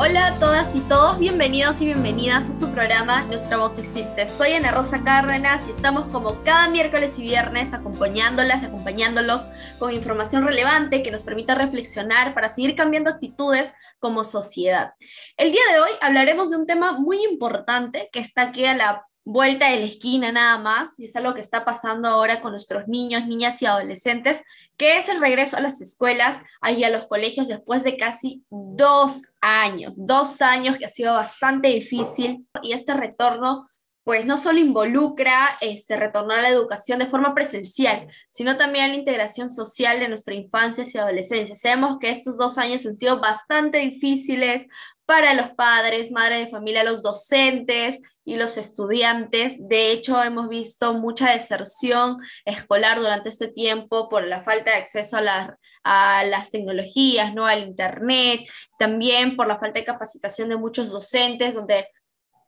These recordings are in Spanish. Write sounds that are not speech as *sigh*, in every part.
Hola a todas y todos, bienvenidos y bienvenidas a su programa Nuestra Voz Existe. Soy Ana Rosa Cárdenas y estamos como cada miércoles y viernes acompañándolas y acompañándolos con información relevante que nos permita reflexionar para seguir cambiando actitudes como sociedad. El día de hoy hablaremos de un tema muy importante que está aquí a la vuelta de la esquina nada más, y es algo que está pasando ahora con nuestros niños, niñas y adolescentes, que es el regreso a las escuelas y a los colegios después de casi dos años, dos años que ha sido bastante difícil y este retorno pues no solo involucra este, retornar a la educación de forma presencial, sino también la integración social de nuestra infancia y adolescencia. Sabemos que estos dos años han sido bastante difíciles para los padres, madres de familia, los docentes y los estudiantes. De hecho, hemos visto mucha deserción escolar durante este tiempo por la falta de acceso a, a las tecnologías, ¿no? al Internet, también por la falta de capacitación de muchos docentes, donde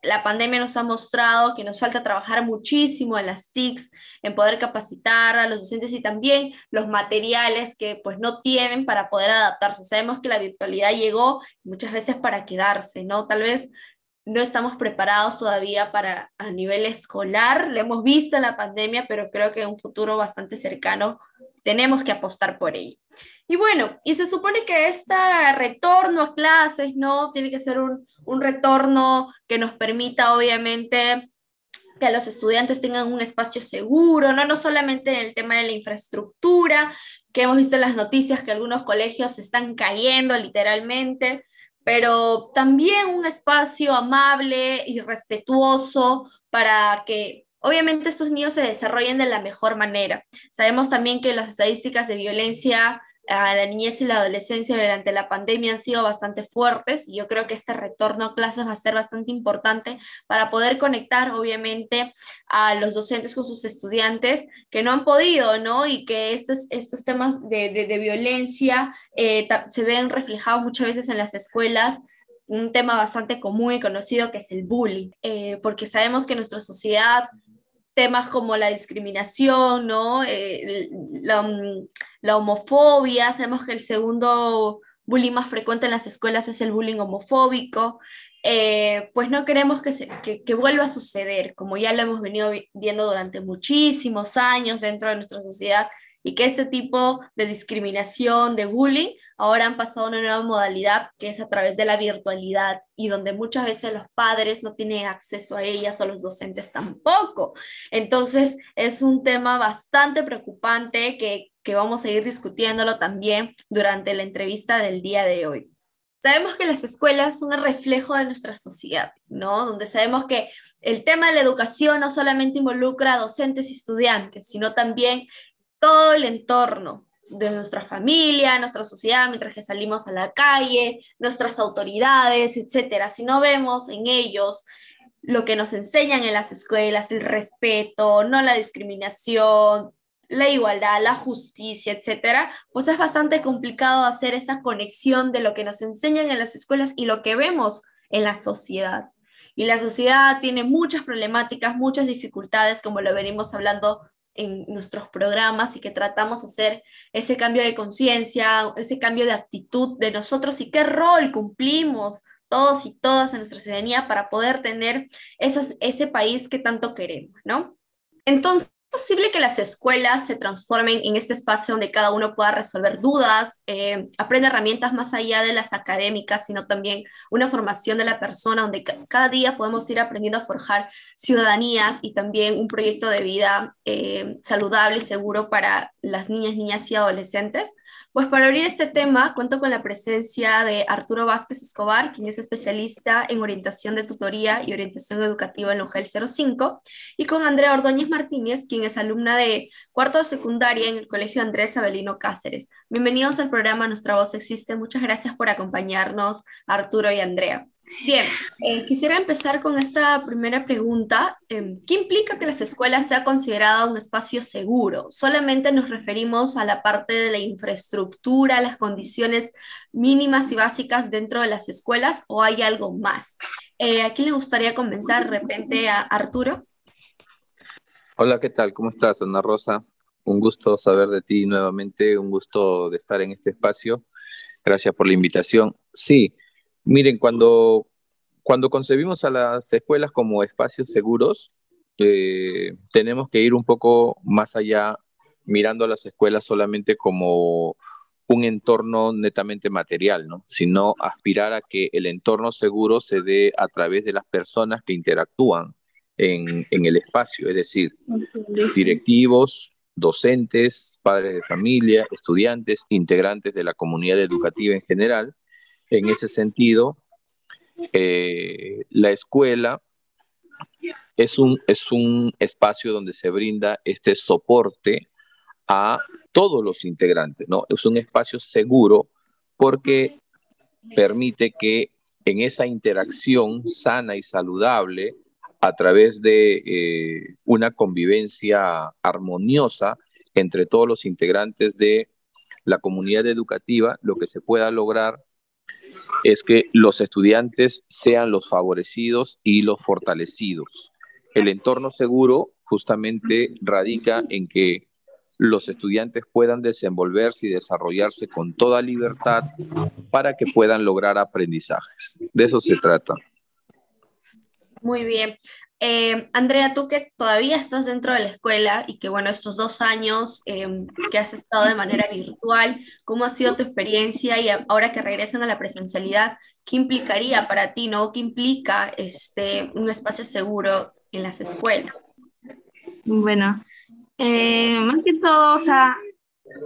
la pandemia nos ha mostrado que nos falta trabajar muchísimo en las TICs, en poder capacitar a los docentes y también los materiales que pues no tienen para poder adaptarse. Sabemos que la virtualidad llegó muchas veces para quedarse, ¿no? Tal vez no estamos preparados todavía para a nivel escolar, lo hemos visto en la pandemia, pero creo que en un futuro bastante cercano tenemos que apostar por ello. Y bueno, y se supone que este retorno a clases, ¿no? Tiene que ser un, un retorno que nos permita, obviamente, que los estudiantes tengan un espacio seguro, ¿no? No solamente en el tema de la infraestructura, que hemos visto en las noticias que algunos colegios están cayendo literalmente, pero también un espacio amable y respetuoso para que obviamente estos niños se desarrollen de la mejor manera. Sabemos también que las estadísticas de violencia a la niñez y la adolescencia durante la pandemia han sido bastante fuertes y yo creo que este retorno a clases va a ser bastante importante para poder conectar obviamente a los docentes con sus estudiantes que no han podido, ¿no? Y que estos, estos temas de, de, violencia eh, se ven reflejados muchas veces en las escuelas un tema bastante común y conocido que es el bullying, eh, porque sabemos que nuestra sociedad temas como la discriminación, ¿no? Eh, mm, la, homofobia, sabemos que el segundo bullying más frecuente en las escuelas es el bullying homofóbico, eh, pues no queremos que, que, vuelva a suceder, como ya lo hemos venido viendo durante muchísimos años dentro de nuestra sociedad, y que este tipo de discriminación, de bullying, ahora han pasado a una nueva modalidad que es a través de la virtualidad y donde muchas veces los padres no tienen acceso a ellas o los docentes tampoco. Entonces es un tema bastante preocupante que, que vamos a ir discutiéndolo también durante la entrevista del día de hoy. Sabemos que las escuelas son el reflejo de nuestra sociedad, ¿no? Donde sabemos que el tema de la educación no solamente involucra a docentes y estudiantes, sino también todo el entorno de nuestra familia, nuestra sociedad, mientras que salimos a la calle, nuestras autoridades, etcétera. Si no vemos en ellos lo que nos enseñan en las escuelas, el respeto, no la discriminación, la igualdad, la justicia, etcétera, pues es bastante complicado hacer esa conexión de lo que nos enseñan en las escuelas y lo que vemos en la sociedad. Y la sociedad tiene muchas problemáticas, muchas dificultades, como lo venimos hablando en nuestros programas y que tratamos de hacer ese cambio de conciencia, ese cambio de actitud de nosotros y qué rol cumplimos todos y todas en nuestra ciudadanía para poder tener ese país que tanto queremos, ¿no? Entonces, posible que las escuelas se transformen en este espacio donde cada uno pueda resolver dudas, eh, herramientas más allá de las académicas, sino también una formación de la persona donde cada día podemos ir aprendiendo a forjar ciudadanías y también un proyecto de vida eh, saludable y seguro para las niñas, niñas y adolescentes. Pues para abrir este tema, cuento con la presencia de Arturo Vázquez Escobar, quien es especialista en orientación de tutoría y orientación educativa en la UGEL 05, y con Andrea Ordóñez Martínez, quien es alumna de cuarto de secundaria en el Colegio Andrés Avelino Cáceres. Bienvenidos al programa Nuestra Voz Existe. Muchas gracias por acompañarnos, Arturo y Andrea. Bien, eh, quisiera empezar con esta primera pregunta. Em, ¿Qué implica que las escuelas sea considerada un espacio seguro? ¿Solamente nos referimos a la parte de la infraestructura, las condiciones mínimas y básicas dentro de las escuelas o hay algo más? Eh, ¿A quién le gustaría comenzar? De repente a Arturo. Hola, ¿qué tal? ¿Cómo estás, Ana Rosa? Un gusto saber de ti nuevamente, un gusto de estar en este espacio. Gracias por la invitación. Sí, miren, cuando, cuando concebimos a las escuelas como espacios seguros, eh, tenemos que ir un poco más allá, mirando a las escuelas solamente como un entorno netamente material, ¿no? sino aspirar a que el entorno seguro se dé a través de las personas que interactúan en, en el espacio, es decir, directivos, docentes, padres de familia, estudiantes, integrantes de la comunidad educativa en general. En ese sentido, eh, la escuela es un, es un espacio donde se brinda este soporte a todos los integrantes, ¿no? Es un espacio seguro porque permite que en esa interacción sana y saludable a través de eh, una convivencia armoniosa entre todos los integrantes de la comunidad educativa, lo que se pueda lograr es que los estudiantes sean los favorecidos y los fortalecidos. El entorno seguro justamente radica en que los estudiantes puedan desenvolverse y desarrollarse con toda libertad para que puedan lograr aprendizajes. De eso se trata. Muy bien. Eh, Andrea, tú que todavía estás dentro de la escuela y que, bueno, estos dos años em, que has estado de manera virtual, ¿cómo ha sido tu experiencia y ahora que regresan a la presencialidad, qué implicaría para ti, no? ¿Qué implica este, un espacio seguro en las escuelas? Bueno, eh, más que todo, o sea,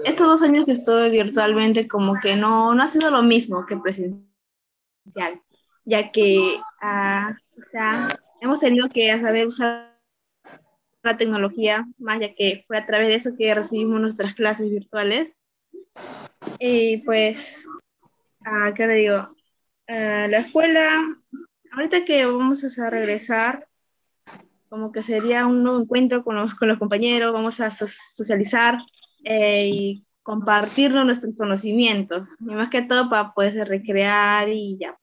estos dos años que estuve virtualmente como que no, no ha sido lo mismo que presencial, ya que... Uh, o sea, hemos tenido que saber usar la tecnología, más ya que fue a través de eso que recibimos nuestras clases virtuales. Y pues, ah, ¿qué le digo? Ah, la escuela, ahorita que vamos a regresar, como que sería un nuevo encuentro con los, con los compañeros, vamos a socializar eh, y compartirnos nuestros conocimientos, y más que todo para poder recrear y ya.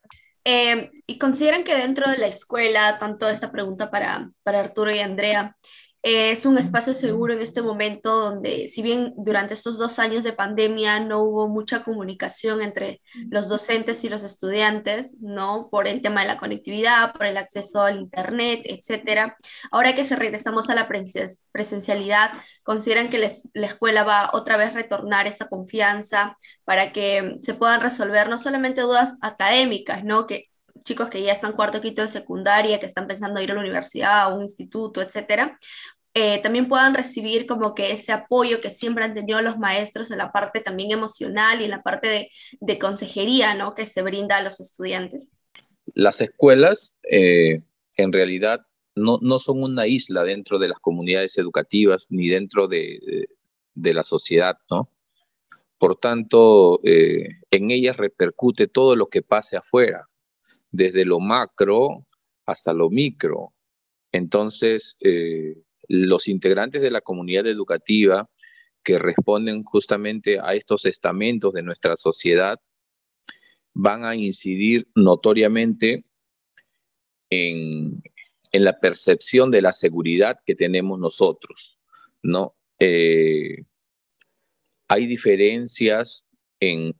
Eh, ¿Y consideran que dentro de la escuela, tanto esta pregunta para, para Arturo y Andrea, es un espacio seguro en este momento donde, si bien durante estos dos años de pandemia no hubo mucha comunicación entre los docentes y los estudiantes, ¿no? Por el tema de la conectividad, por el acceso al Internet, etcétera. Ahora que se regresamos a la presencialidad, ¿consideran que la escuela va otra vez a retornar esa confianza para que se puedan resolver no solamente dudas académicas, ¿no? Que chicos que ya están cuarto, quinto de secundaria, que están pensando ir a la universidad, a un instituto, etcétera, eh, también puedan recibir como que ese apoyo que siempre han tenido los maestros en la parte también emocional y en la parte de, de consejería, ¿no? Que se brinda a los estudiantes. Las escuelas, eh, en realidad, no, no, son una isla dentro de las comunidades educativas ni dentro de, de, la sociedad, ¿no? Por tanto, eh, en ellas repercute todo lo que pase afuera desde lo macro hasta lo micro. Entonces, eh, los integrantes de la comunidad educativa que responden justamente a estos estamentos de nuestra sociedad van a incidir notoriamente en, la percepción de la seguridad que tenemos nosotros, ¿no? Eh, hay diferencias en,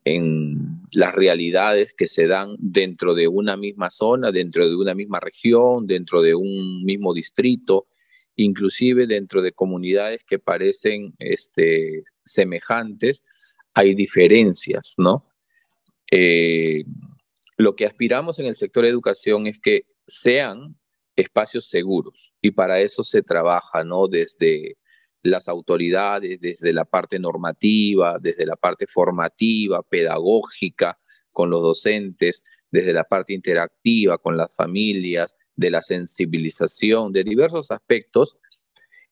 las realidades que se dan dentro de una misma zona, dentro de una misma región, dentro de un mismo distrito, inclusive dentro de comunidades que parecen este, semejantes, hay diferencias, ¿no? Eh, lo que aspiramos en el sector de educación es que sean espacios seguros y para eso se trabaja, ¿no? Desde las autoridades desde la parte normativa, desde la parte formativa, pedagógica, con los docentes, desde la parte interactiva con las familias, de la sensibilización, de diversos aspectos.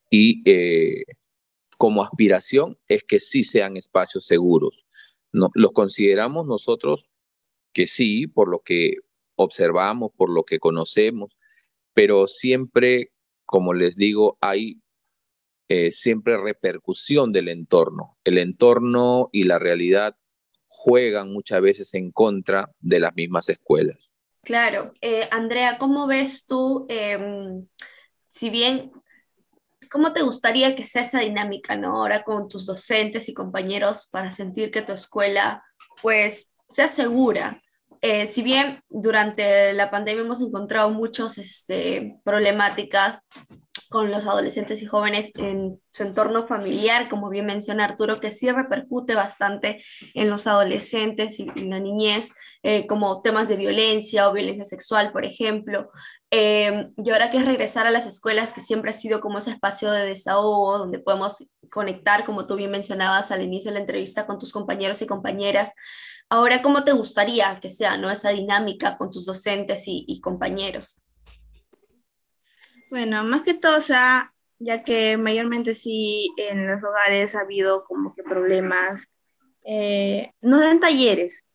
Y eh, como aspiración es que sí sean espacios seguros. No, los consideramos nosotros que sí, por lo que observamos, por lo que conocemos, pero siempre, como les digo, hay eh, siempre repercusión del entorno. El entorno y la realidad juegan muchas veces en contra de las mismas escuelas. Claro. Eh, Andrea, ¿cómo ves tú, em, si bien, cómo te gustaría que sea esa dinámica, ¿no? Ahora con tus docentes y compañeros para sentir que tu escuela, pues, sea segura. Eh, si bien durante la pandemia hemos encontrado muchas este, problemáticas con los adolescentes y jóvenes en su entorno familiar, como bien menciona Arturo, que sí repercute bastante en los adolescentes y, la niñez, eh, como temas de violencia o violencia sexual, por ejemplo. Eh, y ahora que es regresar a las escuelas, que siempre ha sido como ese espacio de desahogo, donde podemos conectar, como tú bien mencionabas al inicio de la entrevista, con tus compañeros y compañeras. Ahora, ¿cómo te gustaría que sea ¿no? esa dinámica con tus docentes y compañeros? Bueno, más que todo, o ya que mayormente sí en los hogares ha habido como que problemas, eh, nos dan talleres.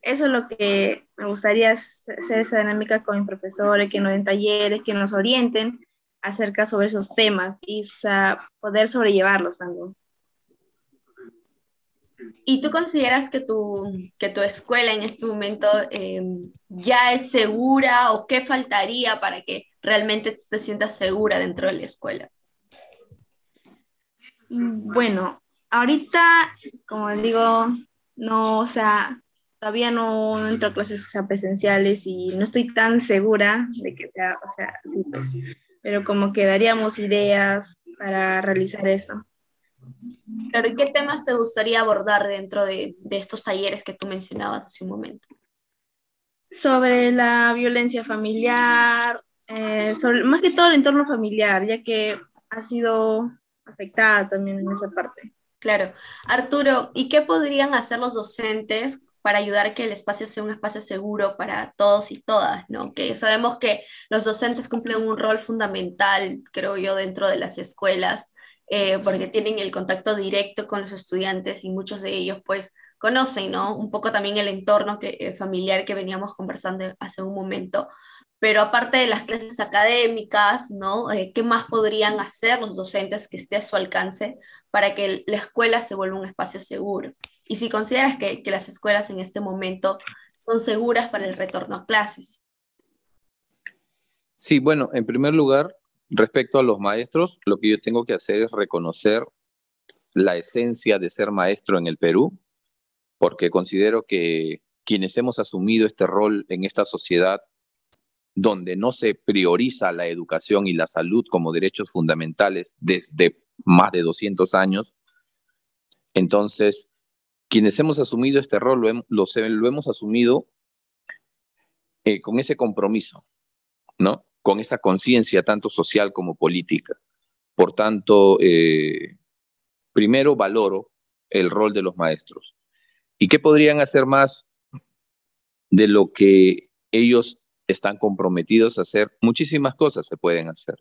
Eso es lo que me gustaría hacer esa dinámica con mis profesores, que nos den talleres, que nos orienten acerca sobre esos temas y poder sobrellevarlos también. ¿Y tú consideras que tu, que tu escuela en este momento em, ya es segura o qué faltaría para que realmente tú te sientas segura dentro de la escuela? Bueno, ahorita, como digo, no, o sea, todavía no, entro a clases presenciales y no estoy tan segura de que sea, o sea, sí, pues, pero como que daríamos ideas para realizar eso. Claro, ¿y qué temas te gustaría abordar dentro de, de estos talleres que tú mencionabas hace un momento? Sobre la violencia familiar, eh, más que todo el entorno familiar, ya que ha sido afectada también en esa parte. Claro. Arturo, ¿y qué podrían hacer los docentes para ayudar a que el espacio sea un espacio seguro para todos y todas, ¿no? Que sabemos que los docentes cumplen un rol fundamental, creo yo, dentro de las escuelas, eh, porque tienen el contacto directo con los estudiantes y muchos de ellos, pues, conocen, ¿no? Un poco también el entorno que, eh, familiar que veníamos conversando hace un momento, pero aparte de las clases académicas, ¿no? Eh, ¿Qué más podrían hacer los docentes que esté a su alcance para que la escuela se vuelva un espacio seguro? Y si consideras que, que las escuelas en este momento son seguras para el retorno a clases. Sí, bueno, en primer lugar, respecto a los maestros, lo que yo tengo que hacer es reconocer la esencia de ser maestro en el Perú, porque considero que quienes hemos asumido este rol en esta sociedad donde no se prioriza la educación y la salud como derechos fundamentales desde más de 200 años. Entonces, quienes hemos asumido este rol lo, hemos asumido eh, con ese compromiso, ¿no? Con esa conciencia tanto social como política. Por tanto, eh, primero valoro el rol de los maestros. ¿Y qué podrían hacer más de lo que ellos están comprometidos a hacer muchísimas cosas, se pueden hacer,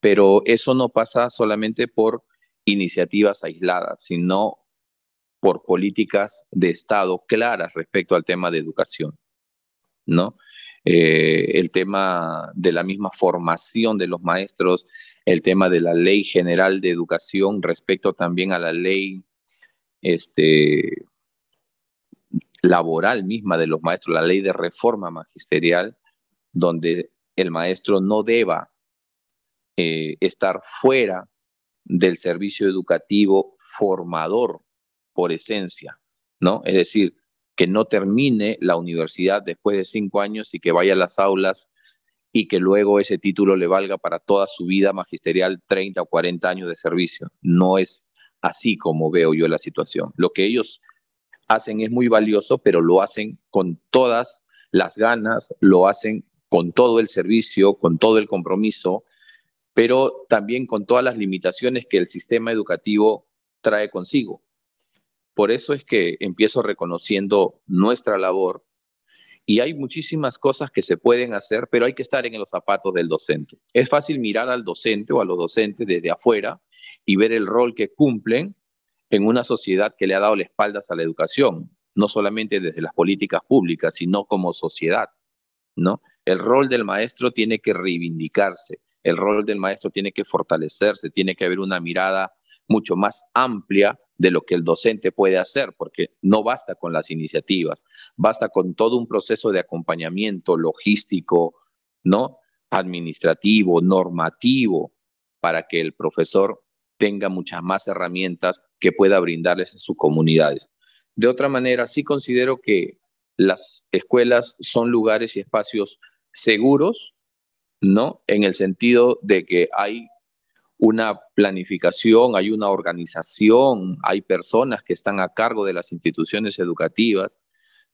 pero eso no pasa solamente por iniciativas aisladas, sino por políticas de Estado claras respecto al tema de educación, ¿no? Eh, el tema de la misma formación de los maestros, el tema de la ley general de educación respecto también a la ley este, laboral misma de los maestros, la ley de reforma magisterial, donde el maestro no deba eh, estar fuera del servicio educativo formador por esencia, ¿no? Es decir, que no termine la universidad después de cinco años y que vaya a las aulas y que luego ese título le valga para toda su vida magisterial 30 o 40 años de servicio. No es así como veo yo la situación. Lo que ellos hacen es muy valioso, pero lo hacen con todas las ganas, lo hacen con todo el servicio, con todo el compromiso, pero también con todas las limitaciones que el sistema educativo trae consigo. Por eso es que empiezo reconociendo nuestra labor y hay muchísimas cosas que se pueden hacer, pero hay que estar en los zapatos del docente. Es fácil mirar al docente o a los docentes desde afuera y ver el rol que cumplen en una sociedad que le ha dado la espaldas a la educación, no solamente desde las políticas públicas, sino como sociedad. ¿no? El rol del maestro tiene que reivindicarse, el rol del maestro tiene que fortalecerse, tiene que haber una mirada mucho más amplia de lo que el docente puede hacer, porque no basta con las iniciativas, basta con todo un proceso de acompañamiento logístico, ¿no? administrativo, normativo, para que el profesor tenga muchas más herramientas que pueda brindarles a sus comunidades. De otra manera, sí considero que las escuelas son lugares y espacios seguros, ¿no? En el sentido de que hay una planificación, hay una organización, hay personas que están a cargo de las instituciones educativas,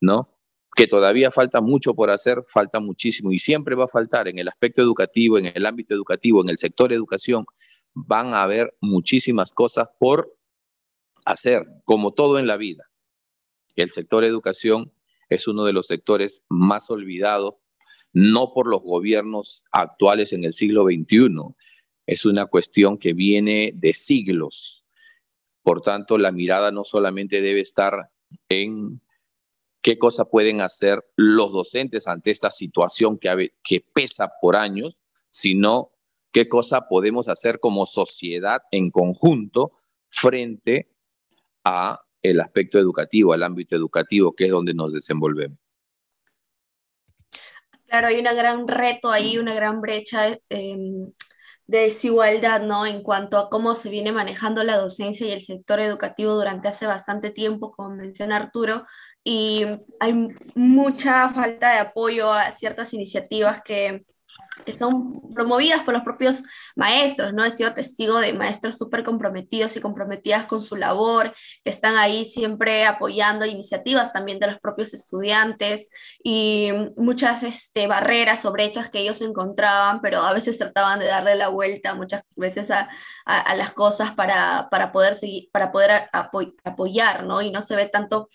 ¿no? Que todavía falta mucho por hacer, falta muchísimo y siempre va a faltar en el aspecto educativo, en el ámbito educativo, en el sector educación, van a haber muchísimas cosas por hacer, como todo en la vida. El sector educación es uno de los sectores más olvidados, no por los gobiernos actuales en el siglo XXI, es una cuestión que viene de siglos. Por tanto, la mirada no solamente debe estar en qué cosa pueden hacer los docentes ante esta situación que, que pesa por años, sino qué cosa podemos hacer como sociedad en conjunto frente a el aspecto educativo, al ámbito educativo, que es donde nos desenvolvemos. Claro, hay un gran reto ahí, una gran brecha em, de desigualdad, ¿no? En cuanto a cómo se viene manejando la docencia y el sector educativo durante hace bastante tiempo, como menciona Arturo, y hay mucha falta de apoyo a ciertas iniciativas que que son promovidas por los propios maestros, ¿no? He sido testigo de maestros súper comprometidos y comprometidas con su labor, que están ahí siempre apoyando iniciativas también de los propios estudiantes y muchas este, barreras o brechas que ellos encontraban, pero a veces trataban de darle la vuelta muchas veces a, a, las cosas para, para, poder seguir, para poder apoyar, ¿no? Y no se ve tanto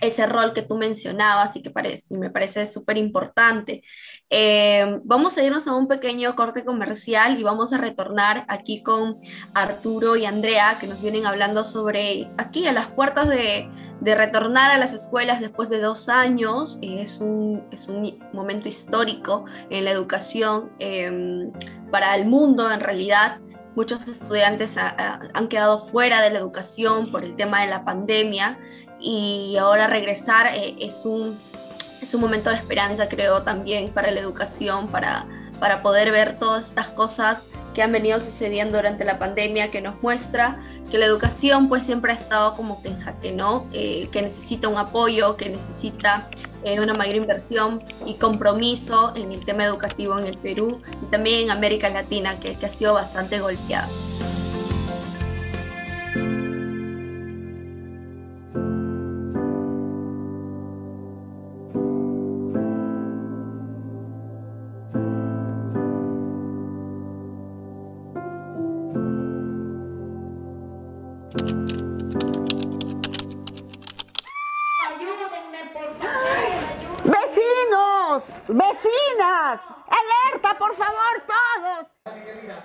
ese rol que tú mencionabas y que parece, me parece súper importante. Eh, vamos a irnos a un pequeño corte comercial y vamos a retornar aquí con Arturo y Andrea que nos vienen hablando sobre aquí a las puertas de, de retornar a las escuelas después de dos años. es, un, es un momento histórico en la educación em, para el mundo en realidad muchos estudiantes han quedado fuera de la educación por el tema de la pandemia y ahora regresar eh, es, un, es un momento de esperanza, creo, también para la educación, para, para poder ver todas estas cosas que han venido sucediendo durante la pandemia, que nos muestra que la educación pues siempre ha estado como que en jaque, ¿no? Eh, que necesita un apoyo, que necesita eh, una mayor inversión y compromiso en el tema educativo en el Perú y también en América Latina, que, que ha sido bastante golpeado.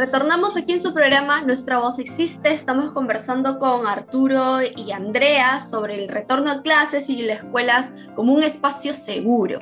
Retornamos aquí en su programa Nuestra Voz Existe. Estamos conversando con Arturo y Andrea sobre el retorno a clases y las escuelas como un espacio seguro.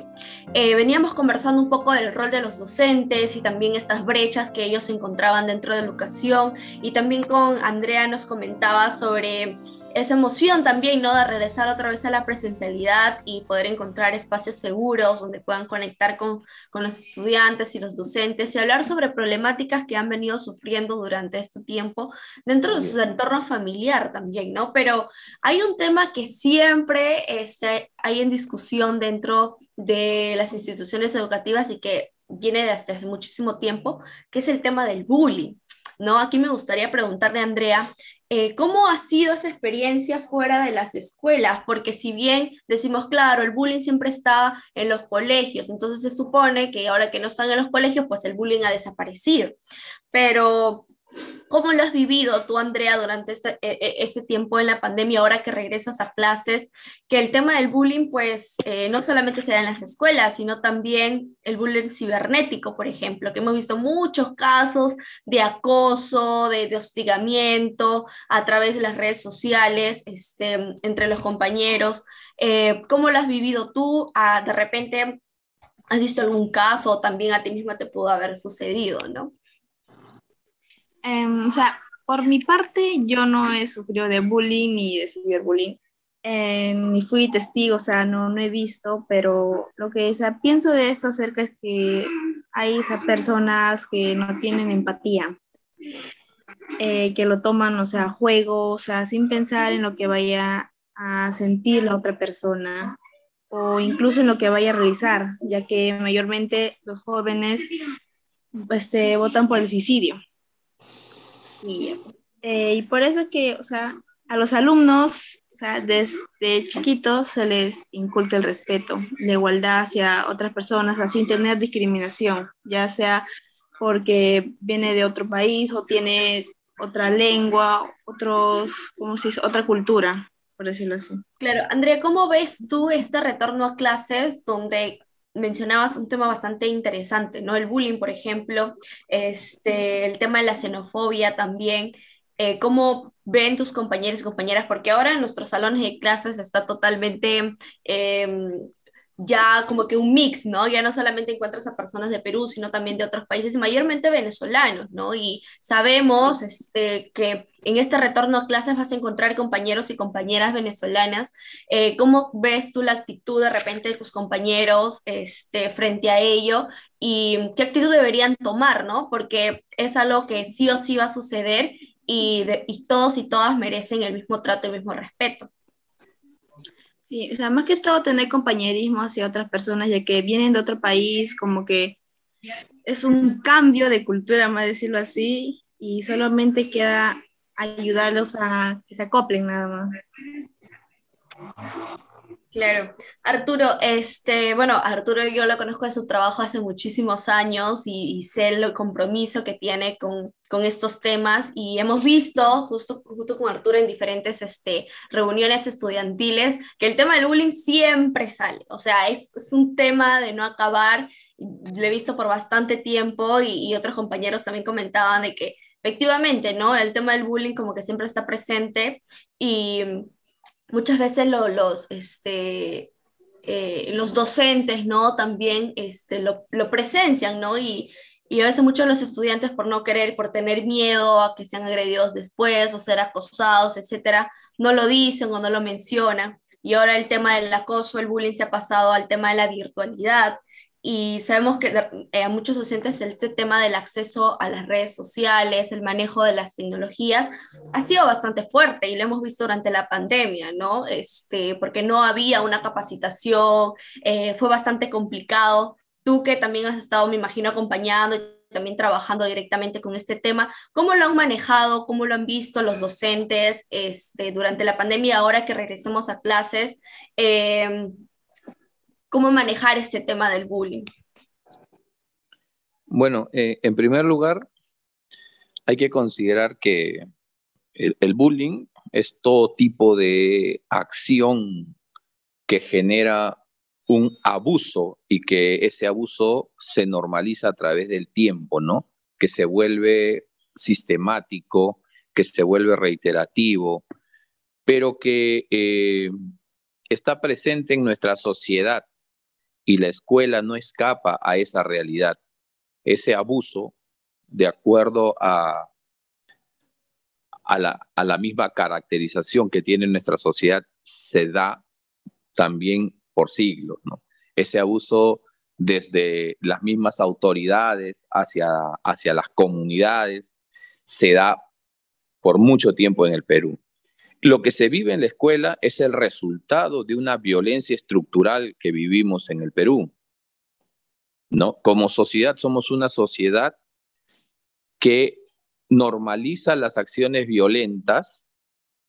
Eh, veníamos conversando un poco del rol de los docentes y también estas brechas que ellos encontraban dentro de educación. Y también con Andrea nos comentaba sobre esa emoción también, ¿no? De regresar otra vez a la presencialidad y poder encontrar espacios seguros donde puedan conectar con, con, los estudiantes y los docentes y hablar sobre problemáticas que han venido sufriendo durante este tiempo dentro de su entorno familiar también, ¿no? Pero hay un tema que siempre este, hay en discusión dentro de las instituciones educativas y que viene desde hace muchísimo tiempo, que es el tema del bullying. ¿no? Aquí me gustaría preguntarle a Andrea, eh, ¿cómo ha sido esa experiencia fuera de las escuelas? Porque si bien decimos, claro, el bullying siempre estaba en los colegios, entonces se supone que ahora que no están en los colegios, pues el bullying ha desaparecido. Pero ¿Cómo lo has vivido tú, Andrea, durante este, e, e, este, tiempo en la pandemia, ahora que regresas a clases? Que el tema del bullying, pues, eh, no solamente se da en las escuelas, sino también el bullying cibernético, por ejemplo, que hemos visto muchos casos de acoso, de, hostigamiento a través de las redes sociales, este, entre los compañeros. Eh, ¿Cómo lo has vivido tú? Ah, de repente, ¿has visto algún caso? También a ti misma te pudo haber sucedido, ¿no? Em, o sea, por mi parte, yo no he sufrido de bullying ni de ciberbullying, eh, ni fui testigo, o sea, no, no he visto, pero lo que o pienso de esto acerca es que hay esas personas que no tienen empatía, eh, que lo toman, o sea, juego, o sea, sin pensar en lo que vaya a sentir la otra persona o incluso en lo que vaya a realizar, ya que mayormente los jóvenes este, votan por el suicidio. Eh, y por eso que, o sea, a los alumnos, o sea, desde chiquitos se les inculca el respeto, la igualdad hacia otras personas, sin tener discriminación, ya sea porque viene de otro país o tiene otra lengua, otros, ¿cómo se dice? Otra cultura, por decirlo así. Claro, Andrea, ¿cómo ves tú este retorno a clases donde mencionabas un tema bastante interesante, ¿no? El bullying, por ejemplo, este, el tema de la xenofobia también. Eh, ¿Cómo ven tus compañeros y compañeras? Porque ahora en nuestros salones de clases está totalmente em, ya como que un mix, ¿no? Ya no solamente encuentras a personas de Perú, sino también de otros países, mayormente venezolanos, ¿no? Y sabemos este, que en este retorno a clases vas a encontrar compañeros y compañeras venezolanas. Eh, ¿Cómo ves tú la actitud de repente de tus compañeros este, frente a ello? ¿Y qué actitud deberían tomar, ¿no? Porque es algo que sí o sí va a suceder y, y todos y todas merecen el mismo trato y el mismo respeto. Sí, o sea, más que todo tener compañerismo hacia otras personas, ya que vienen de otro país, como que es un cambio de cultura, más decirlo así, y solamente queda ayudarlos a que se acoplen nada más. Claro. Arturo, este, bueno, Arturo yo lo conozco de su trabajo hace muchísimos años y, sé el compromiso que tiene con, con, estos temas y hemos visto justo, justo con Arturo en diferentes este, reuniones estudiantiles que el tema del bullying siempre sale, o sea, es, un tema de no acabar, lo he visto por bastante tiempo y, y otros compañeros también comentaban de que efectivamente, ¿no? El tema del bullying como que siempre está presente y muchas veces los, este, eh, los docentes, ¿no? También este, lo, presencian, ¿no? Y, y, a veces muchos de los estudiantes por no querer, por tener miedo a que sean agredidos después o ser acosados, etcétera, no lo dicen o no lo mencionan. Y ahora el tema del acoso, el bullying se ha pasado al tema de la virtualidad y sabemos que eh, a muchos docentes este tema del acceso a las redes sociales, el manejo de las tecnologías, ha sido bastante fuerte y lo hemos visto durante la pandemia, ¿no? Este, porque no había una capacitación, eh, fue bastante complicado. Tú que también has estado, me imagino, acompañando y también trabajando directamente con este tema, ¿cómo lo han manejado? ¿Cómo lo han visto los docentes este, durante la pandemia? Ahora que regresemos a clases, eh, cómo manejar este tema del bullying? Bueno, eh, en primer lugar, hay que considerar que el, bullying es todo tipo de acción que genera un abuso y que ese abuso se normaliza a través del tiempo, ¿no? Que se vuelve sistemático, que se vuelve reiterativo, pero que eh, está presente en nuestra sociedad y la escuela no escapa a esa realidad. Ese abuso, de acuerdo a, a la, misma caracterización que tiene nuestra sociedad se da también por siglos, ¿no? Ese abuso desde las mismas autoridades hacia, hacia las comunidades se da por mucho tiempo en el Perú. Lo que se vive en la escuela es el resultado de una violencia estructural que vivimos en el Perú. ¿No? Como sociedad somos una sociedad que normaliza las acciones violentas,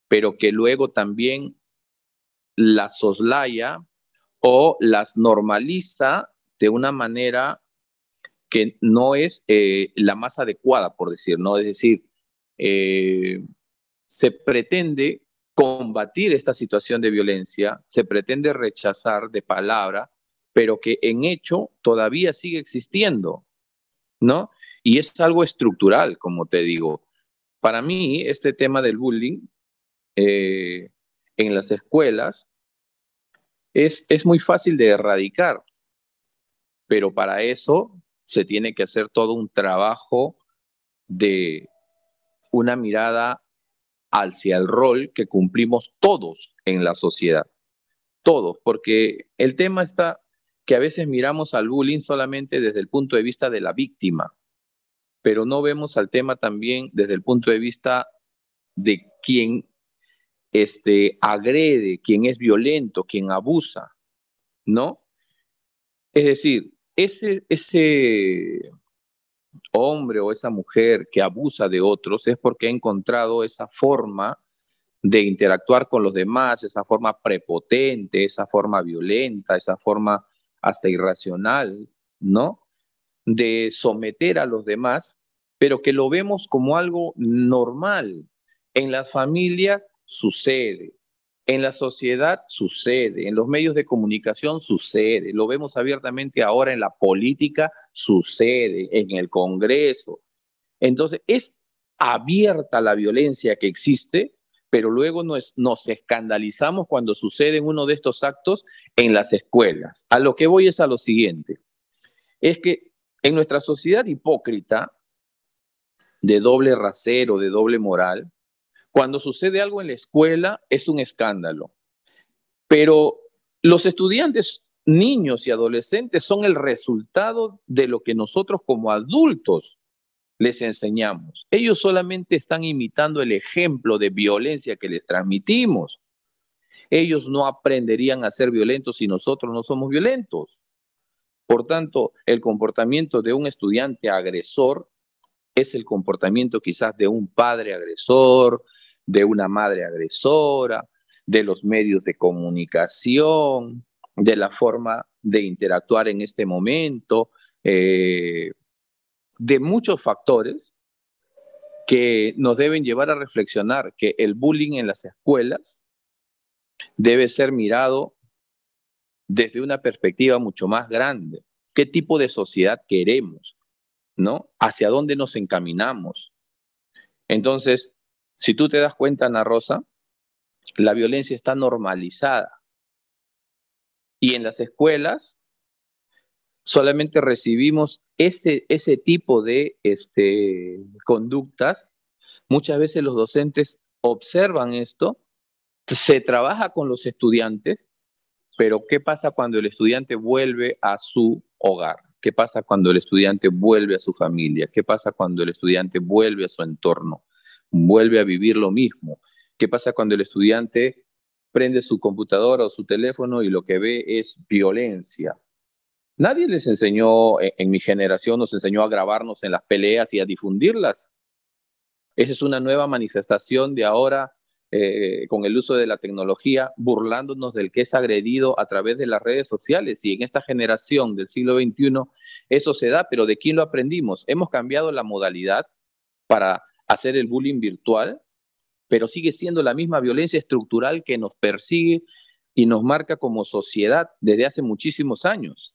pero que luego también las soslaya o las normaliza de una manera que no es eh, la más adecuada, por decir, ¿no? Es decir, eh, se pretende combatir esta situación de violencia, se pretende rechazar de palabra, pero que en hecho todavía sigue existiendo, ¿no? Y es algo estructural, como te digo. Para mí, este tema del bullying eh, en las escuelas es, es muy fácil de erradicar, pero para eso se tiene que hacer todo un trabajo de una mirada hacia el rol que cumplimos todos en la sociedad. Todos, porque el tema está que a veces miramos al bullying solamente desde el punto de vista de la víctima, pero no vemos al tema también desde el punto de vista de quien este, agrede, quien es violento, quien abusa, ¿no? Es decir, ese, ese hombre o esa mujer que abusa de otros es porque ha encontrado esa forma de interactuar con los demás, esa forma prepotente, esa forma violenta, esa forma hasta irracional, ¿no? De someter a los demás, pero que lo vemos como algo normal. En las familias sucede, en la sociedad sucede, en los medios de comunicación sucede, lo vemos abiertamente ahora en la política, sucede, en el Congreso. Entonces, es abierta la violencia que existe, pero luego nos, nos escandalizamos cuando suceden uno de estos actos en las escuelas. A lo que voy es a lo siguiente, es que en nuestra sociedad hipócrita, de doble rasero, de doble moral, cuando sucede algo en la escuela es un escándalo. Pero los estudiantes, niños y adolescentes son el resultado de lo que nosotros como adultos les enseñamos. Ellos solamente están imitando el ejemplo de violencia que les transmitimos. Ellos no aprenderían a ser violentos si nosotros no somos violentos. Por tanto, el comportamiento de un estudiante agresor es el comportamiento quizás de un padre agresor, de una madre agresora, de los medios de comunicación, de la forma de interactuar en este momento, eh, de muchos factores que nos deben llevar a reflexionar que el bullying en las escuelas debe ser mirado desde una perspectiva mucho más grande. ¿Qué tipo de sociedad queremos? ¿Hacia dónde nos encaminamos? Entonces, si tú te das cuenta, Ana Rosa, la violencia está normalizada. Y en las escuelas solamente recibimos ese, ese tipo de este, conductas. Muchas veces los docentes observan esto, se trabaja con los estudiantes, pero ¿qué pasa cuando el estudiante vuelve a su hogar? ¿Qué pasa cuando el estudiante vuelve a su familia? ¿Qué pasa cuando el estudiante vuelve a su entorno? vuelve a vivir lo mismo. ¿Qué pasa cuando el estudiante prende su computadora o su teléfono y lo que ve es violencia? Nadie les enseñó, e, en mi generación nos enseñó a grabarnos en las peleas y a difundirlas. Esa es una nueva manifestación de ahora eh, con el uso de la tecnología, burlándonos del que es agredido a través de las redes sociales. Y en esta generación del siglo XXI eso se da, pero ¿de quién lo aprendimos? Hemos cambiado la modalidad para hacer el bullying virtual, pero sigue siendo la misma violencia estructural que nos persigue y nos marca como sociedad desde hace muchísimos años.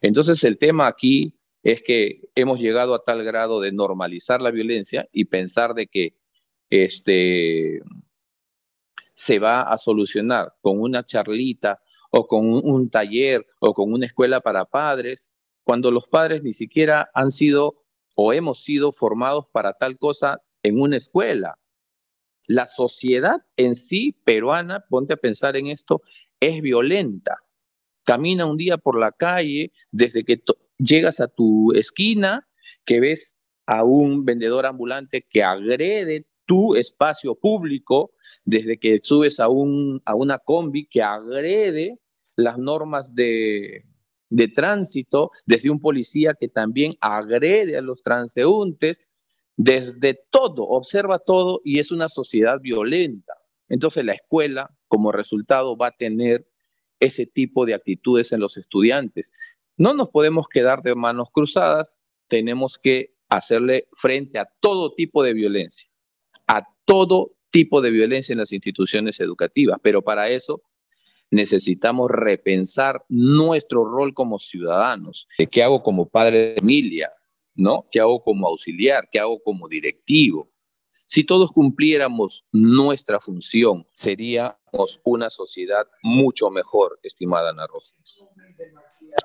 Entonces el tema aquí es que hemos llegado a tal grado de normalizar la violencia y pensar de que este, se va a solucionar con una charlita o con un taller o con una escuela para padres, cuando los padres ni siquiera han sido o hemos sido formados para tal cosa en una escuela. La sociedad en sí, peruana, ponte a pensar en esto, es violenta. Camina un día por la calle, desde que llegas a tu esquina, que ves a un vendedor ambulante que agrede tu espacio público, desde que subes a, un, a una combi que agrede las normas de, de tránsito, desde un policía que también agrede a los transeúntes, desde todo, observa todo y es una sociedad violenta. Entonces la escuela como resultado va a tener ese tipo de actitudes en los estudiantes. No nos podemos quedar de manos cruzadas, tenemos que hacerle frente a todo tipo de violencia, todo tipo de violencia en las instituciones educativas, pero para eso necesitamos repensar nuestro rol como ciudadanos. ¿Qué hago como padre de familia? ¿No? ¿Qué hago como auxiliar? ¿Qué hago como directivo? Si todos cumpliéramos nuestra función, seríamos una sociedad mucho mejor, estimada Ana Rosa.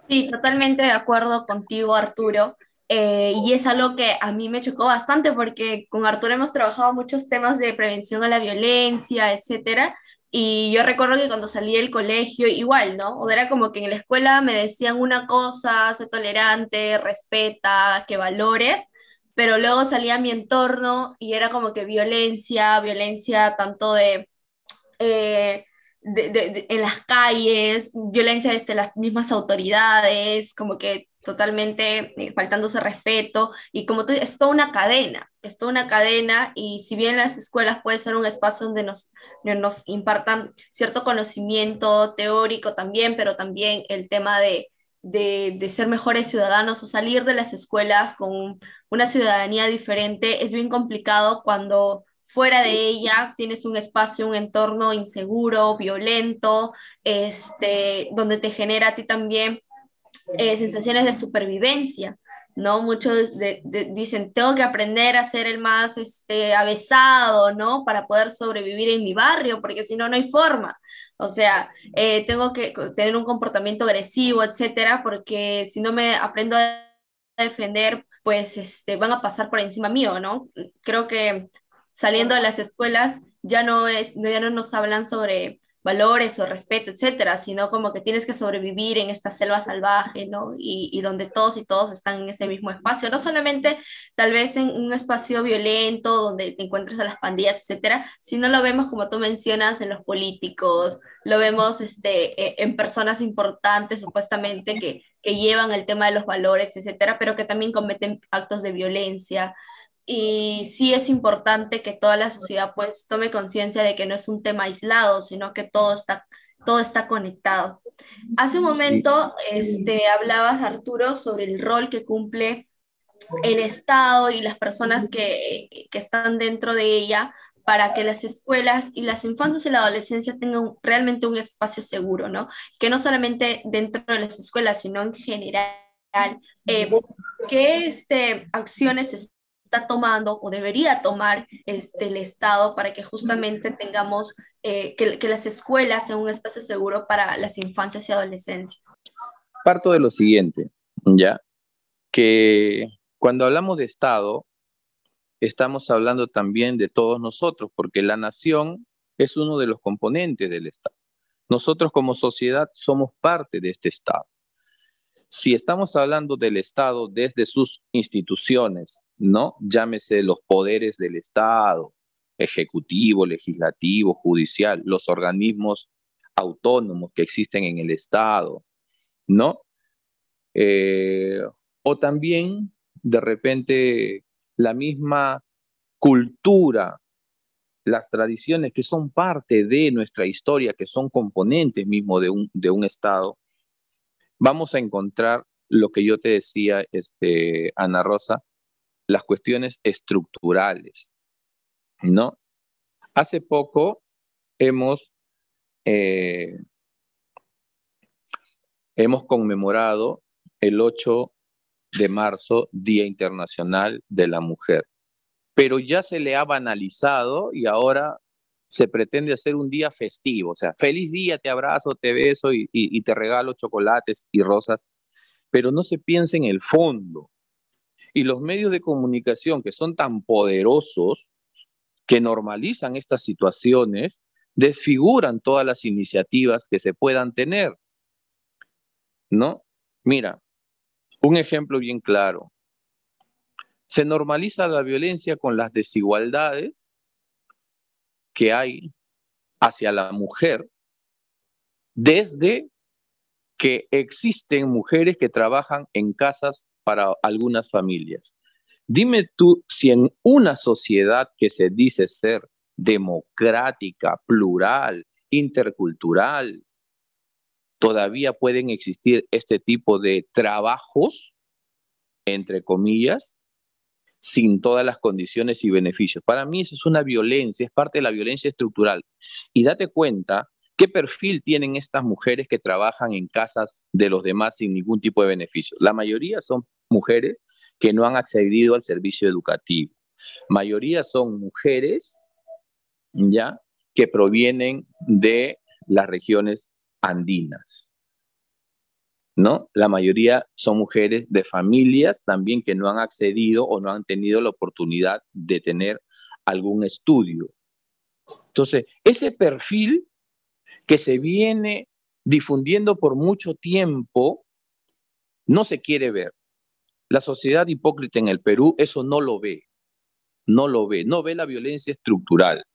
Sí, totalmente de acuerdo contigo, Arturo. Eh, y es algo que a mí me chocó bastante porque con Arturo hemos trabajado muchos temas de prevención a la violencia, etcétera. Y yo recuerdo que cuando salí del colegio, igual, ¿no? O era como que en la escuela me decían una cosa, sé tolerante, respeta, que valores, pero luego salía a mi entorno y era como que violencia, violencia tanto de, eh, en las calles, violencia desde las mismas autoridades, como que totalmente eh, faltándose respeto y como tú es toda una cadena, es toda una cadena y si bien las escuelas puede ser un espacio donde nos, nos impartan cierto conocimiento teórico también, pero también el tema de, de, de, ser mejores ciudadanos o salir de las escuelas con una ciudadanía diferente es bien complicado cuando fuera de ella tienes un espacio, un entorno inseguro, violento, este, donde te genera a ti también eh, sensaciones de supervivencia, ¿no? Muchos dicen, tengo que aprender a ser el más este, avesado, ¿no? Para poder sobrevivir en mi barrio, porque si no, no hay forma. O sea, eh, tengo que tener un comportamiento agresivo, etcétera, porque si no me aprendo a defender, pues este, van a pasar por encima mío, ¿no? Creo que saliendo de las escuelas ya no, es, ya no nos hablan sobre valores o respeto, etcétera, sino como que tienes que sobrevivir en esta selva salvaje, ¿no? Y, donde todos y todos están en ese mismo espacio, no solamente tal vez en un espacio violento donde te encuentres a las pandillas, etcétera, sino lo vemos como tú mencionas en los políticos, lo vemos este, e, en personas importantes supuestamente que, que llevan el tema de los valores, etcétera, pero que también cometen actos de violencia, y sí es importante que toda la sociedad pues tome conciencia de que no es un tema aislado, sino que todo está, todo está conectado. Hace un momento este, hablabas, Arturo, sobre el rol que cumple el Estado y las personas que, que están dentro de ella para que las escuelas y las infancias y la adolescencia tengan realmente un espacio seguro, ¿no? Que no solamente dentro de las escuelas, sino en general. Eh, ¿Qué este, acciones está tomando o debería tomar este, el Estado para que justamente tengamos eh, que, que, las escuelas sean un espacio seguro para las infancias y adolescencias? Parto de lo siguiente, ya, que cuando hablamos de Estado, estamos hablando también de todos nosotros, porque la nación es uno de los componentes del Estado. Nosotros como sociedad somos parte de este Estado. Si estamos hablando del Estado desde sus instituciones, ¿no? Llámese los poderes del Estado, ejecutivo, legislativo, judicial, los organismos autónomos que existen en el Estado, ¿no? Eh, o también, de repente, la misma cultura, las tradiciones que son parte de nuestra historia, que son componentes mismo de un, de un Estado, vamos a encontrar lo que yo te decía, este, Ana Rosa, las cuestiones estructurales, ¿no? Hace poco hemos, eh, hemos conmemorado el 8 de marzo, Día Internacional de la Mujer, pero ya se le ha banalizado y ahora se pretende hacer un día festivo, o sea, feliz día, te abrazo, te beso y, y te regalo chocolates y rosas, pero no se piensa en el fondo, y los medios de comunicación que son tan poderosos que normalizan estas situaciones desfiguran todas las iniciativas que se puedan tener. ¿No? Mira, un ejemplo bien claro. Se normaliza la violencia con las desigualdades que hay hacia la mujer desde que existen mujeres que trabajan en casas para algunas familias. Dime tú si en una sociedad que se dice ser democrática, plural, intercultural, todavía pueden existir este tipo de trabajos, entre comillas, sin todas las condiciones y beneficios. Para mí eso es una violencia, es parte de la violencia estructural. Y date cuenta qué perfil tienen estas mujeres que trabajan en casas de los demás sin ningún tipo de beneficio. La mayoría son mujeres que no han accedido al servicio educativo. Mayoría son mujeres ya que provienen de las regiones andinas. ¿No? La mayoría son mujeres de familias también que no han accedido o no han tenido la oportunidad de tener algún estudio. Entonces, ese perfil que se viene difundiendo por mucho tiempo no se quiere ver. La sociedad hipócrita en el Perú eso no lo ve, no lo ve, no ve la violencia estructural.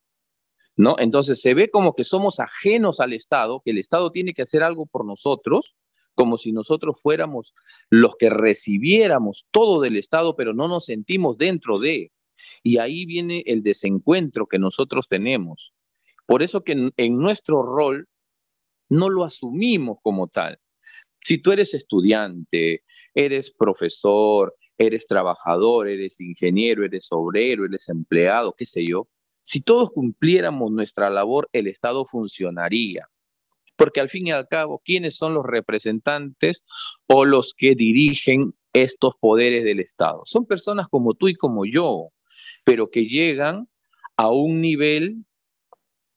¿no? Entonces se ve como que somos ajenos al Estado, que el Estado tiene que hacer algo por nosotros, como si nosotros fuéramos los que recibiéramos todo del Estado, pero no nos sentimos dentro de. Y ahí viene el desencuentro que nosotros tenemos. Por eso que en, en nuestro rol no lo asumimos como tal. Si tú eres estudiante, eres profesor, eres trabajador, eres ingeniero, eres obrero, eres empleado, qué sé yo, si todos cumpliéramos nuestra labor, el Estado funcionaría. Porque al fin y al cabo, ¿quiénes son los representantes o los que dirigen estos poderes del Estado? Son personas como tú y como yo, pero que llegan a un nivel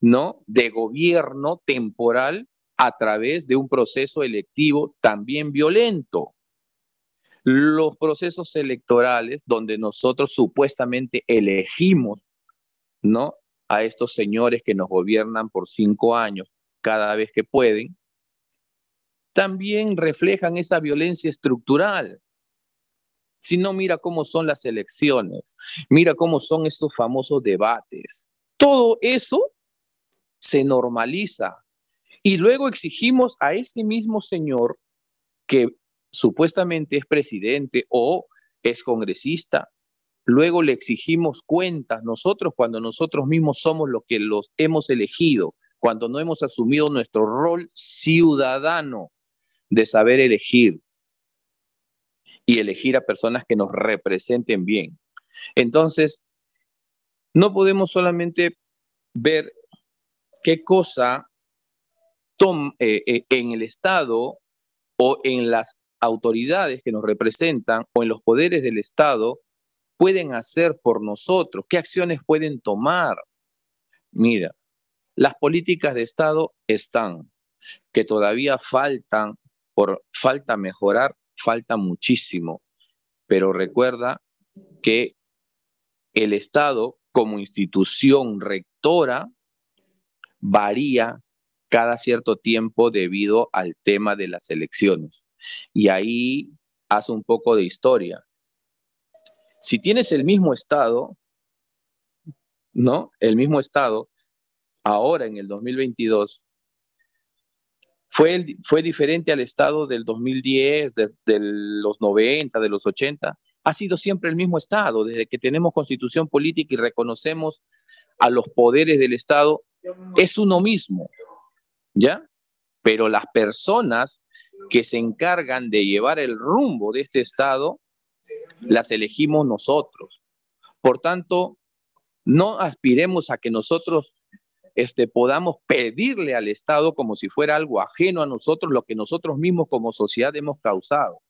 ¿no? de gobierno temporal a través de un proceso electivo también violento. Los procesos electorales donde nosotros supuestamente elegimos ¿no? A estos señores que nos gobiernan por cinco años cada vez que pueden, también reflejan esa violencia estructural. Si no, mira cómo son las elecciones, mira cómo son estos famosos debates. Todo eso se normaliza. Y luego exigimos a ese mismo señor que supuestamente es presidente o es congresista, Luego le exigimos cuentas nosotros cuando nosotros mismos somos los que los hemos elegido, cuando no hemos asumido nuestro rol ciudadano de saber elegir y elegir a personas que nos representen bien. Entonces, no podemos solamente ver qué cosa eh, eh, en el Estado o en las autoridades que nos representan o en los poderes del Estado pueden hacer por nosotros? ¿Qué acciones pueden tomar? Mira, las políticas de Estado están, que todavía faltan, por falta mejorar, falta muchísimo. Pero recuerda que el Estado como institución rectora varía cada cierto tiempo debido al tema de las elecciones. Y ahí hace un poco de historia. Si tienes el mismo estado, ¿no? El mismo estado, ahora en el 2022, fue, fue diferente al estado del 2010, de, de los 90, de los 80. Ha sido siempre el mismo estado, desde que tenemos constitución política y reconocemos a los poderes del estado, es uno mismo, ¿ya? Pero las personas que se encargan de llevar el rumbo de este estado las elegimos nosotros. Por tanto, no aspiremos a que nosotros este, podamos pedirle al Estado como si fuera algo ajeno a nosotros, lo que nosotros mismos como sociedad hemos causado.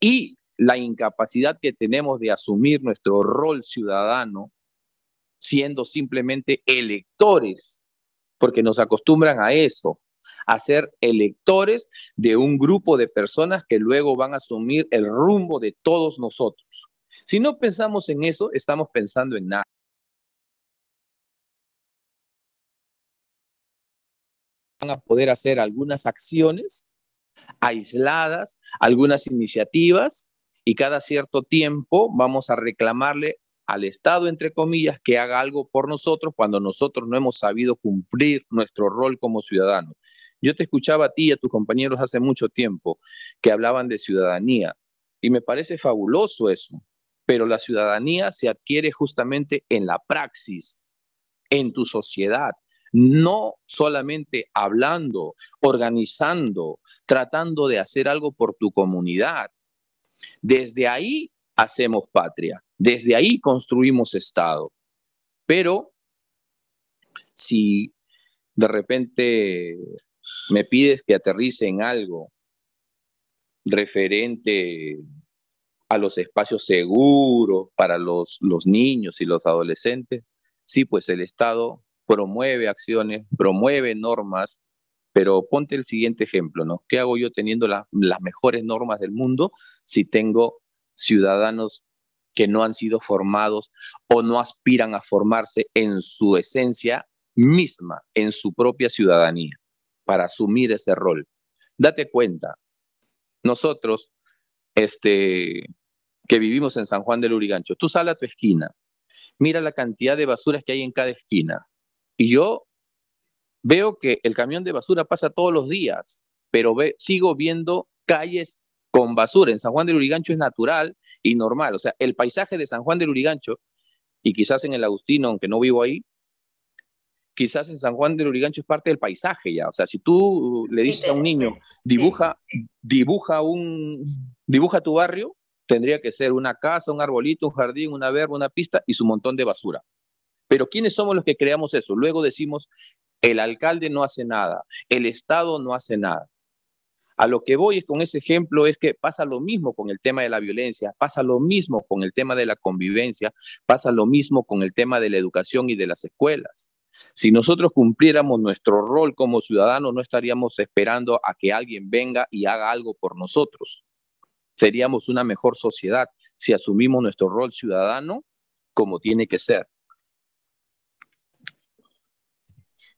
Y la incapacidad que tenemos de asumir nuestro rol ciudadano siendo simplemente electores, porque nos acostumbran a eso, a ser electores de un grupo de personas que luego van a asumir el rumbo de todos nosotros. Si no pensamos en eso, estamos pensando en nada. Van a poder hacer algunas acciones aisladas, algunas iniciativas, y cada cierto tiempo vamos a reclamarle al Estado, entre comillas, que haga algo por nosotros cuando nosotros no hemos sabido cumplir nuestro rol como ciudadanos. Yo te escuchaba a ti y a tus compañeros hace mucho tiempo que hablaban de ciudadanía y me parece fabuloso eso, pero la ciudadanía se adquiere justamente en la praxis, en tu sociedad, no solamente hablando, organizando, tratando de hacer algo por tu comunidad. Desde ahí hacemos patria, desde ahí construimos Estado. Pero si de repente me pides que aterrice en algo referente a los espacios seguros para los, los niños y los adolescentes, sí, pues el Estado promueve acciones, promueve normas, pero ponte el siguiente ejemplo, ¿no? ¿Qué hago yo teniendo las mejores normas del mundo si tengo ciudadanos que no han sido formados o no aspiran a formarse en su esencia misma, en su propia ciudadanía, para asumir ese rol? Date cuenta, nosotros, este, que vivimos en San Juan del Urigancho, tú sales a tu esquina, mira la cantidad de basuras que hay en cada esquina, y yo veo que el camión de basura pasa todos los días, pero sigo viendo calles con basura. En San Juan del Urigancho es natural y normal. O sea, el paisaje de San Juan del Urigancho, y quizás en el Agustino, aunque no vivo ahí, quizás en San Juan del Urigancho es parte del paisaje ya. O sea, si tú le dices a un niño, dibuja, dibuja un, dibuja tu barrio, tendría que ser una casa, un arbolito, un jardín, una verba, una pista y su montón de basura. Pero ¿quiénes somos los que creamos eso? Luego decimos, el alcalde no hace nada, el Estado no hace nada. A lo que voy con ese ejemplo es que pasa lo mismo con el tema de la violencia, pasa lo mismo con el tema de la convivencia, pasa lo mismo con el tema de la educación y de las escuelas. Si nosotros cumpliéramos nuestro rol como ciudadanos, no estaríamos esperando a que alguien venga y haga algo por nosotros. Seríamos una mejor sociedad si asumimos nuestro rol ciudadano como tiene que ser.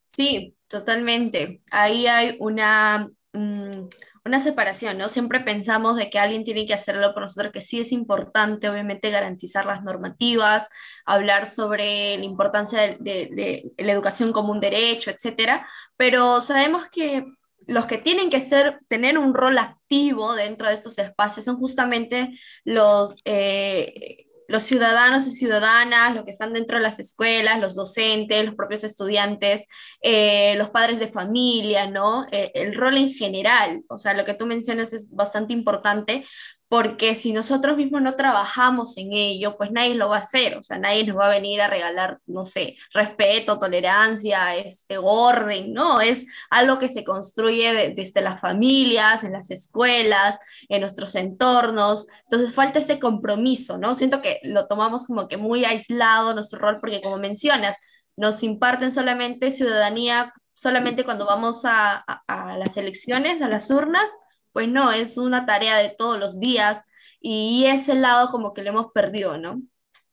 Sí, totalmente. Ahí hay una, mm, una separación, ¿no? Siempre pensamos de que alguien tiene que hacerlo por nosotros, que sí es importante, obviamente, garantizar las normativas, hablar sobre la importancia de, la educación como un derecho, etcétera, pero sabemos que los que tienen que ser, tener un rol activo dentro de estos espacios son justamente los, eh, los ciudadanos y ciudadanas, los que están dentro de las escuelas, los docentes, los propios estudiantes, eh, los padres de familia, ¿no? Eh, el rol en general, o sea, lo que tú mencionas es bastante importante porque si nosotros mismos no trabajamos en ello, pues nadie lo va a hacer, o sea, nadie nos va a venir a regalar, no sé, respeto, tolerancia, este orden, ¿no? Es algo que se construye desde las familias, en las escuelas, en nuestros entornos, entonces falta ese compromiso, ¿no? Siento que lo tomamos como que muy aislado nuestro rol, porque como mencionas, nos imparten solamente ciudadanía solamente cuando vamos a, a las elecciones, a las urnas, pues no, es una tarea de todos los días y ese lado como que lo hemos perdido, ¿no?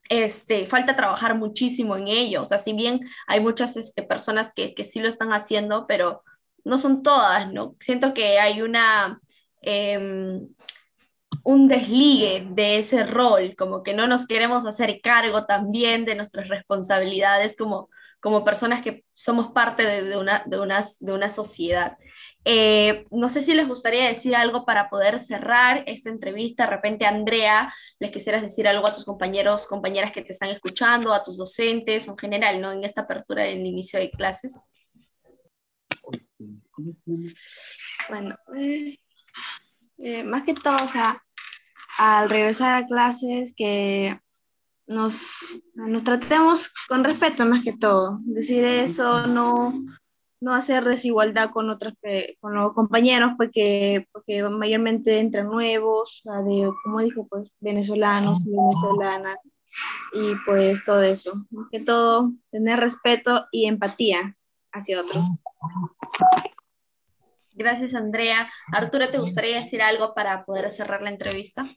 Este, falta trabajar muchísimo en ello, o sea, si bien hay muchas este, personas que, que sí lo están haciendo, pero no son todas, ¿no? Siento que hay una... Em, un desligue de ese rol, como que no nos queremos hacer cargo también de nuestras responsabilidades como, como personas que somos parte de, una, de, una, de una sociedad. Eh, no sé si les gustaría decir algo para poder cerrar esta entrevista. De repente, Andrea, les quisieras decir algo a tus compañeros, compañeras que te están escuchando, a tus docentes en general, ¿no? En esta apertura del inicio de clases. Bueno, eh, eh, más que todo, o sea, al regresar a clases, que nos, nos tratemos con respeto más que todo. Decir eso, no, no hacer desigualdad con otros con los compañeros porque porque mayormente entran nuevos de como dijo pues venezolanos y venezolanas y pues todo eso. Que todo tener respeto y empatía hacia otros. Gracias Andrea. Arturo te gustaría decir algo para poder cerrar la entrevista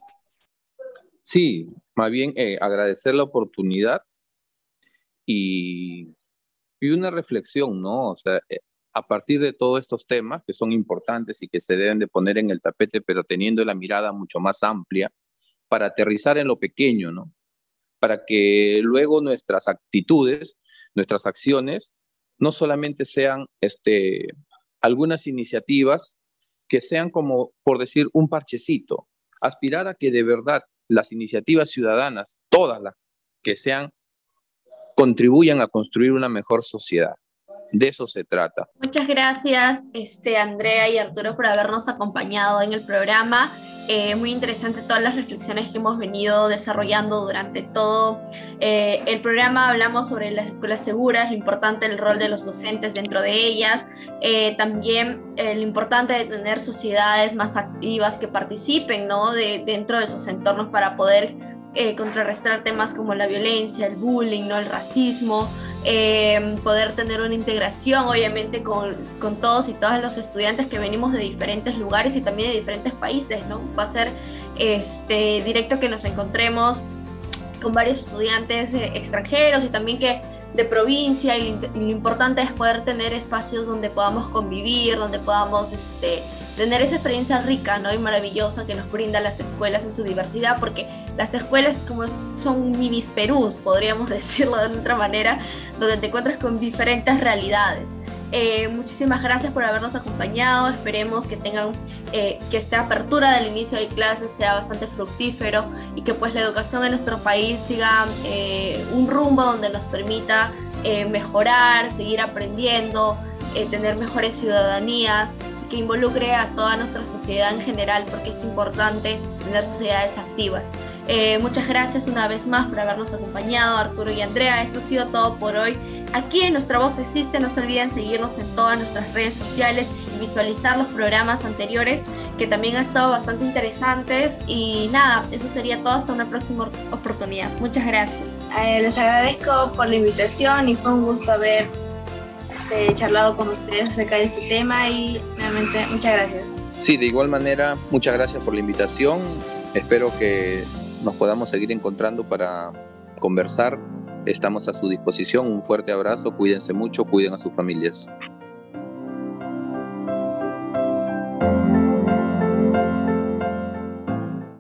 sí más bien eh, agradecer la oportunidad y y una reflexión, ¿no? O sea, eh, a partir de todos estos temas que son importantes y que se deben de poner en el tapete, pero teniendo la mirada mucho más amplia, para aterrizar en lo pequeño, ¿no? Para que luego nuestras actitudes, nuestras acciones, no solamente sean este, algunas iniciativas que sean como, por decir, un parchecito, aspirar a que de verdad las iniciativas ciudadanas, todas las que sean, contribuyan a construir una mejor sociedad. De eso se trata. Muchas gracias, este, Andrea y Arturo, por habernos acompañado en el programa. Eh, muy interesante todas las reflexiones que hemos venido desarrollando durante todo eh, el programa. Hablamos sobre las escuelas seguras, lo importante del rol de los docentes dentro de ellas, eh, también lo importante de tener sociedades más activas que participen ¿no? de, dentro de sus entornos para poder contrarrestar temas como la violencia, el bullying, ¿no? el racismo. Eh, poder tener una integración obviamente con, con, todos y todas los estudiantes que venimos de diferentes lugares y también de diferentes países, ¿no? Va a ser este, directo que nos encontremos con varios estudiantes eh, extranjeros y también que de provincia y lo, importante es poder tener espacios donde podamos convivir, donde podamos este, tener esa experiencia rica ¿no? y maravillosa que nos brinda las escuelas en su diversidad, porque las escuelas como son minis Perús, podríamos *laughs* decirlo de otra manera, donde te encuentras con diferentes realidades. Eh, muchísimas gracias por habernos acompañado. Esperemos que tengan eh, que esta apertura del inicio de clases sea bastante fructífero y que pues la educación en nuestro país siga eh, un rumbo donde nos permita mejorar, seguir aprendiendo, tener mejores ciudadanías que involucre a toda nuestra sociedad en general porque es importante tener sociedades activas. Muchas gracias una vez más por habernos acompañado, Arturo y Andrea. Esto ha sido todo por hoy. Aquí en Nuestra Voz Existe, no se olviden seguirnos en todas nuestras redes sociales y visualizar los programas anteriores que también han estado bastante interesantes. Y nada, eso sería todo hasta una próxima oportunidad. Muchas gracias. Eh, les agradezco por la invitación y fue un gusto haber este, charlado con ustedes acerca de este tema y nuevamente muchas gracias. Sí, de igual manera, muchas gracias por la invitación. Espero que nos podamos seguir encontrando para conversar Estamos a su disposición. Un fuerte abrazo, cuídense mucho, cuiden a sus familias.